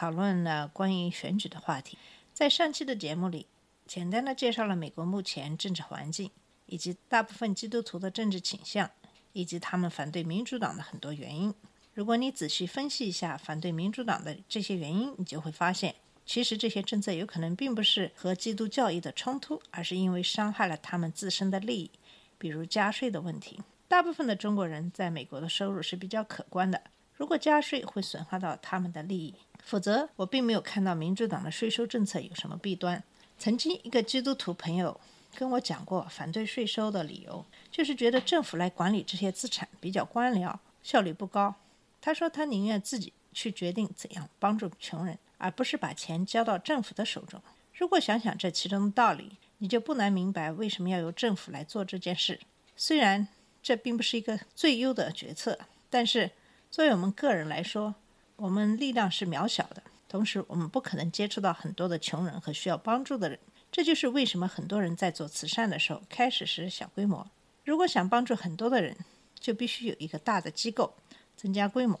讨论了关于选举的话题。在上期的节目里，简单的介绍了美国目前政治环境，以及大部分基督徒的政治倾向，以及他们反对民主党的很多原因。如果你仔细分析一下反对民主党的这些原因，你就会发现，其实这些政策有可能并不是和基督教义的冲突，而是因为伤害了他们自身的利益，比如加税的问题。大部分的中国人在美国的收入是比较可观的，如果加税会损害到他们的利益，否则我并没有看到民主党的税收政策有什么弊端。曾经一个基督徒朋友跟我讲过，反对税收的理由就是觉得政府来管理这些资产比较官僚，效率不高。他说他宁愿自己去决定怎样帮助穷人，而不是把钱交到政府的手中。如果想想这其中的道理，你就不难明白为什么要由政府来做这件事。虽然这并不是一个最优的决策，但是作为我们个人来说，我们力量是渺小的，同时我们不可能接触到很多的穷人和需要帮助的人。这就是为什么很多人在做慈善的时候开始时小规模。如果想帮助很多的人，就必须有一个大的机构，增加规模。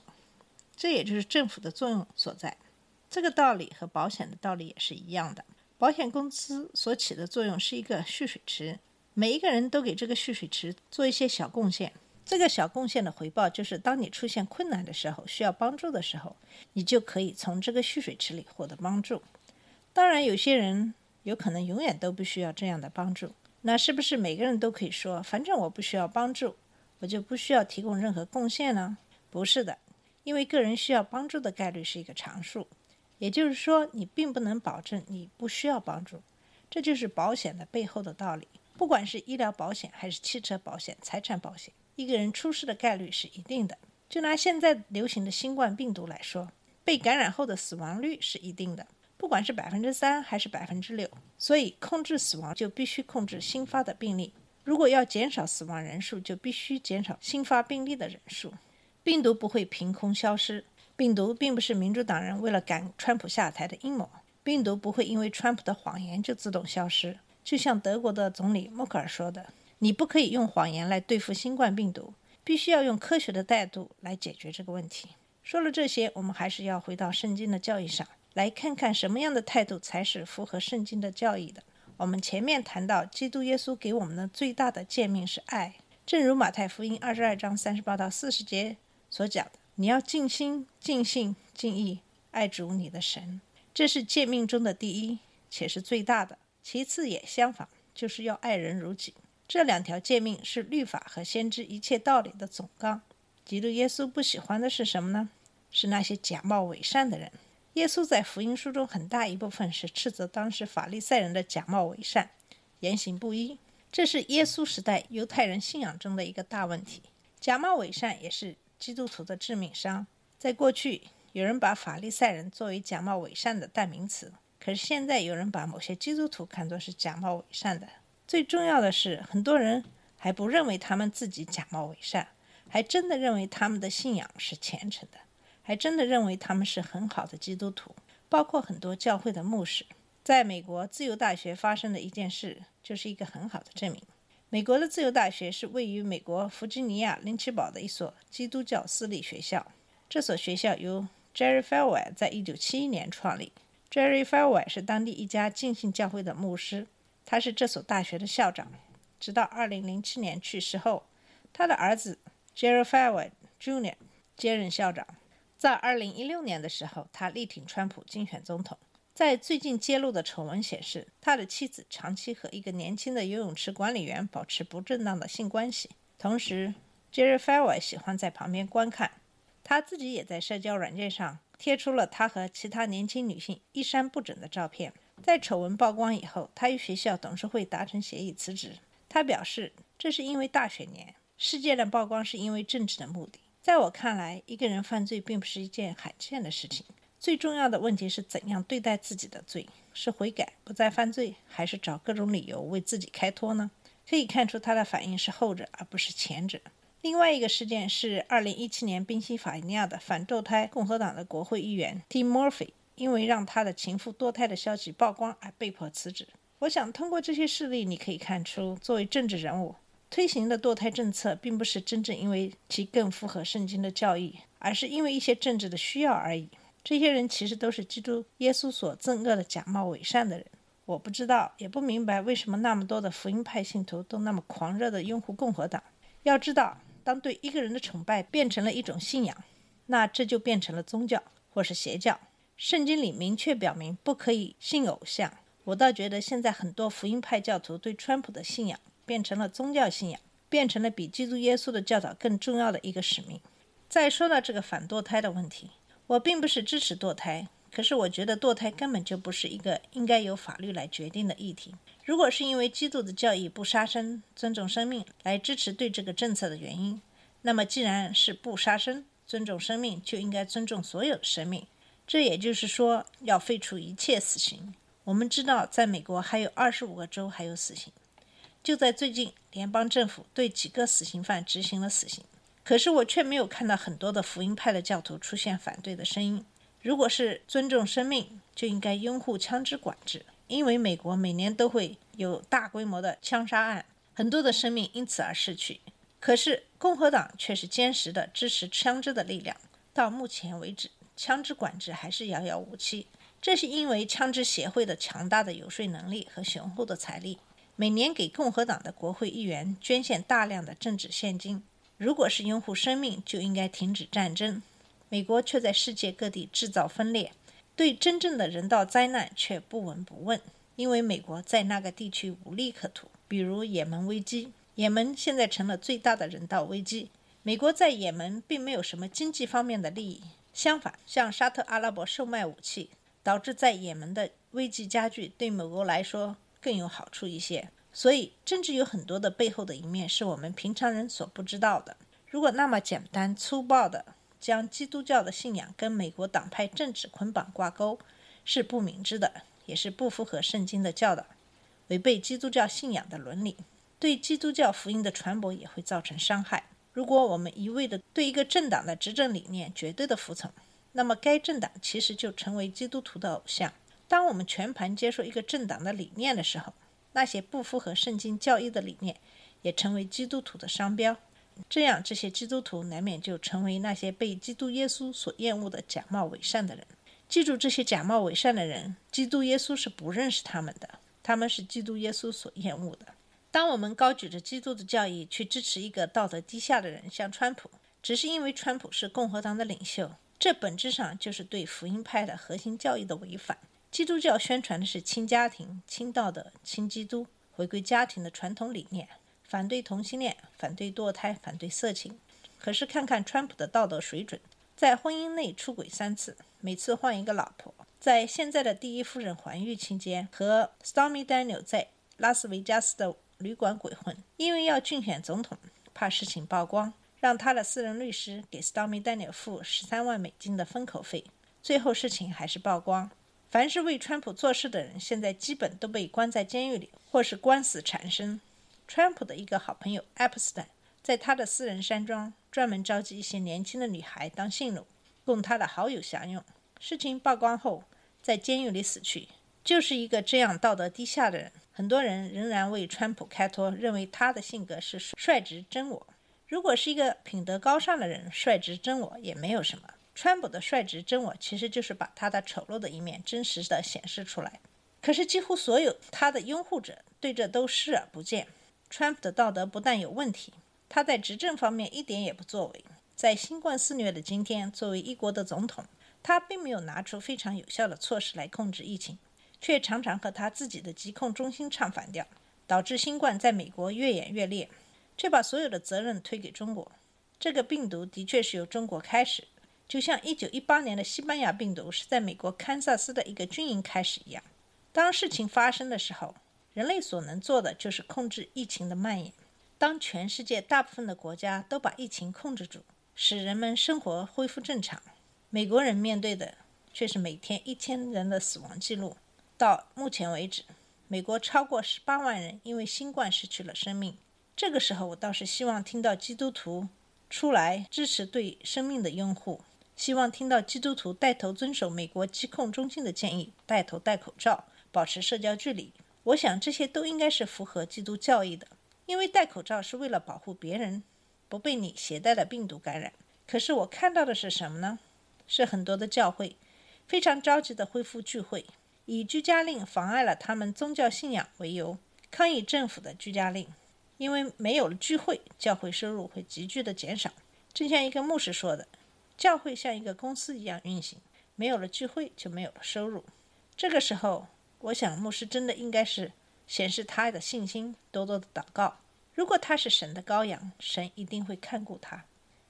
这也就是政府的作用所在。这个道理和保险的道理也是一样的。保险公司所起的作用是一个蓄水池，每一个人都给这个蓄水池做一些小贡献。这个小贡献的回报就是，当你出现困难的时候，需要帮助的时候，你就可以从这个蓄水池里获得帮助。当然，有些人有可能永远都不需要这样的帮助。那是不是每个人都可以说，反正我不需要帮助，我就不需要提供任何贡献呢？不是的，因为个人需要帮助的概率是一个常数，也就是说，你并不能保证你不需要帮助。这就是保险的背后的道理。不管是医疗保险还是汽车保险、财产保险，一个人出事的概率是一定的。就拿现在流行的新冠病毒来说，被感染后的死亡率是一定的，不管是百分之三还是百分之六。所以，控制死亡就必须控制新发的病例。如果要减少死亡人数，就必须减少新发病例的人数。病毒不会凭空消失，病毒并不是民主党人为了赶川普下台的阴谋。病毒不会因为川普的谎言就自动消失。就像德国的总理默克尔说的：“你不可以用谎言来对付新冠病毒，必须要用科学的态度来解决这个问题。”说了这些，我们还是要回到圣经的教义上，来看看什么样的态度才是符合圣经的教义的。我们前面谈到，基督耶稣给我们的最大的诫命是爱，正如马太福音二十二章三十八到四十节所讲的：“你要尽心、尽性、尽意爱主你的神。”这是诫命中的第一，且是最大的。其次也相仿，就是要爱人如己。这两条诫命是律法和先知一切道理的总纲。基督耶稣不喜欢的是什么呢？是那些假冒伪善的人。耶稣在福音书中很大一部分是斥责当时法利赛人的假冒伪善、言行不一。这是耶稣时代犹太人信仰中的一个大问题。假冒伪善也是基督徒的致命伤。在过去，有人把法利赛人作为假冒伪善的代名词。可是现在有人把某些基督徒看作是假冒伪善的。最重要的是，很多人还不认为他们自己假冒伪善，还真的认为他们的信仰是虔诚的，还真的认为他们是很好的基督徒。包括很多教会的牧师。在美国自由大学发生的一件事，就是一个很好的证明。美国的自由大学是位于美国弗吉尼亚林奇堡的一所基督教私立学校。这所学校由 Jerry Falwell 在一九七一年创立。Jerry Falwell 是当地一家浸信教会的牧师，他是这所大学的校长。直到2007年去世后，他的儿子 Jerry Falwell Jr. 接任校长。在2016年的时候，他力挺川普竞选总统。在最近揭露的丑闻显示，他的妻子长期和一个年轻的游泳池管理员保持不正当的性关系。同时，Jerry Falwell 喜欢在旁边观看。他自己也在社交软件上贴出了他和其他年轻女性衣衫不整的照片。在丑闻曝光以后，他与学校董事会达成协议辞职。他表示，这是因为大选年，事件的曝光是因为政治的目的。在我看来，一个人犯罪并不是一件罕见的事情。最重要的问题是怎样对待自己的罪：是悔改不再犯罪，还是找各种理由为自己开脱呢？可以看出他的反应是后者，而不是前者。另外一个事件是2017年宾夕法尼亚的反堕胎共和党的国会议员 Tim Murphy，因为让他的情妇堕胎的消息曝光而被迫辞职。我想通过这些事例，你可以看出，作为政治人物推行的堕胎政策，并不是真正因为其更符合圣经的教义，而是因为一些政治的需要而已。这些人其实都是基督耶稣所憎恶的假冒伪善的人。我不知道，也不明白为什么那么多的福音派信徒都那么狂热地拥护共和党。要知道，当对一个人的崇拜变成了一种信仰，那这就变成了宗教或是邪教。圣经里明确表明不可以信偶像。我倒觉得现在很多福音派教徒对川普的信仰变成了宗教信仰，变成了比基督耶稣的教导更重要的一个使命。再说到这个反堕胎的问题，我并不是支持堕胎。可是我觉得堕胎根本就不是一个应该由法律来决定的议题。如果是因为基督的教义不杀生、尊重生命来支持对这个政策的原因，那么既然是不杀生、尊重生命，就应该尊重所有的生命。这也就是说，要废除一切死刑。我们知道，在美国还有二十五个州还有死刑。就在最近，联邦政府对几个死刑犯执行了死刑。可是我却没有看到很多的福音派的教徒出现反对的声音。如果是尊重生命，就应该拥护枪支管制，因为美国每年都会有大规模的枪杀案，很多的生命因此而逝去。可是共和党却是坚实的支持枪支的力量，到目前为止，枪支管制还是遥遥无期。这是因为枪支协会的强大的游说能力和雄厚的财力，每年给共和党的国会议员捐献大量的政治现金。如果是拥护生命，就应该停止战争。美国却在世界各地制造分裂，对真正的人道灾难却不闻不问，因为美国在那个地区无利可图。比如也门危机，也门现在成了最大的人道危机。美国在也门并没有什么经济方面的利益，相反，向沙特阿拉伯售卖武器，导致在也门的危机加剧，对美国来说更有好处一些。所以，政治有很多的背后的一面是我们平常人所不知道的。如果那么简单粗暴的。将基督教的信仰跟美国党派政治捆绑挂钩，是不明智的，也是不符合圣经的教导，违背基督教信仰的伦理，对基督教福音的传播也会造成伤害。如果我们一味的对一个政党的执政理念绝对的服从，那么该政党其实就成为基督徒的偶像。当我们全盘接受一个政党的理念的时候，那些不符合圣经教义的理念也成为基督徒的商标。这样，这些基督徒难免就成为那些被基督耶稣所厌恶的假冒伪善的人。记住，这些假冒伪善的人，基督耶稣是不认识他们的，他们是基督耶稣所厌恶的。当我们高举着基督的教义去支持一个道德低下的人，像川普，只是因为川普是共和党的领袖，这本质上就是对福音派的核心教义的违反。基督教宣传的是亲家庭、亲道德、亲基督，回归家庭的传统理念。反对同性恋，反对堕胎，反对色情。可是看看川普的道德水准，在婚姻内出轨三次，每次换一个老婆。在现在的第一夫人怀孕期间，和 Stormy Daniel 在拉斯维加斯的旅馆鬼混。因为要竞选总统，怕事情曝光，让他的私人律师给 Stormy Daniel 付十三万美金的封口费。最后事情还是曝光。凡是为川普做事的人，现在基本都被关在监狱里，或是官司缠身。川普的一个好朋友 Epstein 在他的私人山庄专门召集一些年轻的女孩当性奴，供他的好友享用。事情曝光后，在监狱里死去。就是一个这样道德低下的人，很多人仍然为川普开脱，认为他的性格是率直真我。如果是一个品德高尚的人，率直真我也没有什么。川普的率直真我其实就是把他的丑陋的一面真实的显示出来。可是几乎所有他的拥护者对这都视而不见。川普的道德不但有问题，他在执政方面一点也不作为。在新冠肆虐的今天，作为一国的总统，他并没有拿出非常有效的措施来控制疫情，却常常和他自己的疾控中心唱反调，导致新冠在美国越演越烈，却把所有的责任推给中国。这个病毒的确是由中国开始，就像1918年的西班牙病毒是在美国堪萨斯的一个军营开始一样。当事情发生的时候，人类所能做的就是控制疫情的蔓延。当全世界大部分的国家都把疫情控制住，使人们生活恢复正常，美国人面对的却是每天一千人的死亡记录。到目前为止，美国超过十八万人因为新冠失去了生命。这个时候，我倒是希望听到基督徒出来支持对生命的拥护，希望听到基督徒带头遵守美国疾控中心的建议，带头戴口罩，保持社交距离。我想这些都应该是符合基督教义的，因为戴口罩是为了保护别人不被你携带的病毒感染。可是我看到的是什么呢？是很多的教会非常着急地恢复聚会，以居家令妨碍了他们宗教信仰为由，抗议政府的居家令。因为没有了聚会，教会收入会急剧的减少。正像一个牧师说的，教会像一个公司一样运行，没有了聚会就没有了收入。这个时候，我想牧师真的应该是显示他的信心，多多的祷告。如果他是神的羔羊，神一定会看顾他。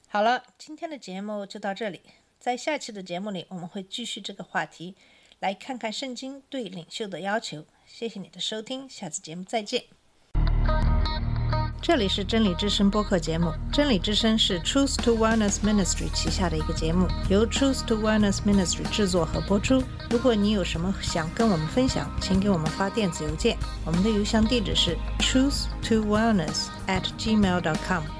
好了，今天的节目就到这里，在下期的节目里，我们会继续这个话题，来看看圣经对领袖的要求。谢谢你的收听，下次节目再见。这里是真理之声播客节目。真理之声是 Truth to Wellness Ministry 旗下的一个节目，由 Truth to Wellness Ministry 制作和播出。如果你有什么想跟我们分享，请给我们发电子邮件，我们的邮箱地址是 truth to wellness at gmail.com。